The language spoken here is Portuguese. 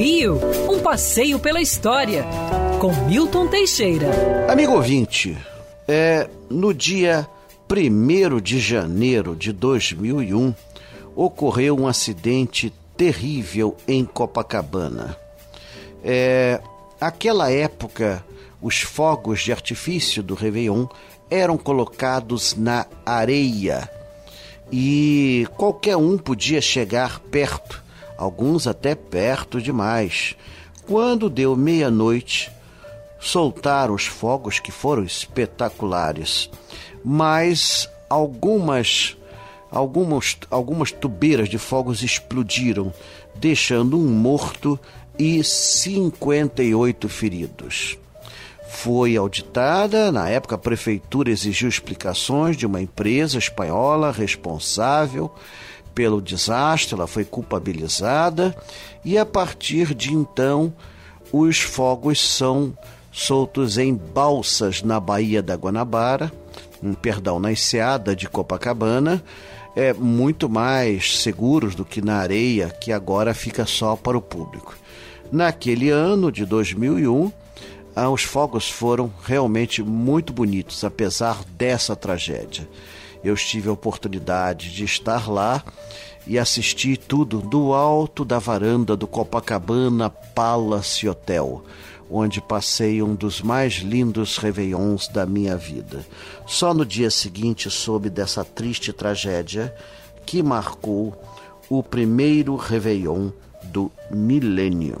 Rio, um passeio pela história, com Milton Teixeira. Amigo ouvinte, é, no dia 1 de janeiro de 2001, ocorreu um acidente terrível em Copacabana. É, aquela época, os fogos de artifício do Réveillon eram colocados na areia e qualquer um podia chegar perto, alguns até perto demais. Quando deu meia-noite, soltaram os fogos que foram espetaculares, mas algumas algumas algumas tubeiras de fogos explodiram, deixando um morto e 58 feridos foi auditada. Na época, a prefeitura exigiu explicações de uma empresa espanhola responsável pelo desastre. Ela foi culpabilizada e, a partir de então, os fogos são soltos em balsas na Baía da Guanabara, um, perdão, na Enseada de Copacabana, é muito mais seguros do que na areia, que agora fica só para o público. Naquele ano de 2001, ah, os fogos foram realmente muito bonitos, apesar dessa tragédia. Eu tive a oportunidade de estar lá e assistir tudo do alto da varanda do Copacabana Palace Hotel, onde passei um dos mais lindos réveillons da minha vida. Só no dia seguinte soube dessa triste tragédia que marcou o primeiro réveillon do milênio.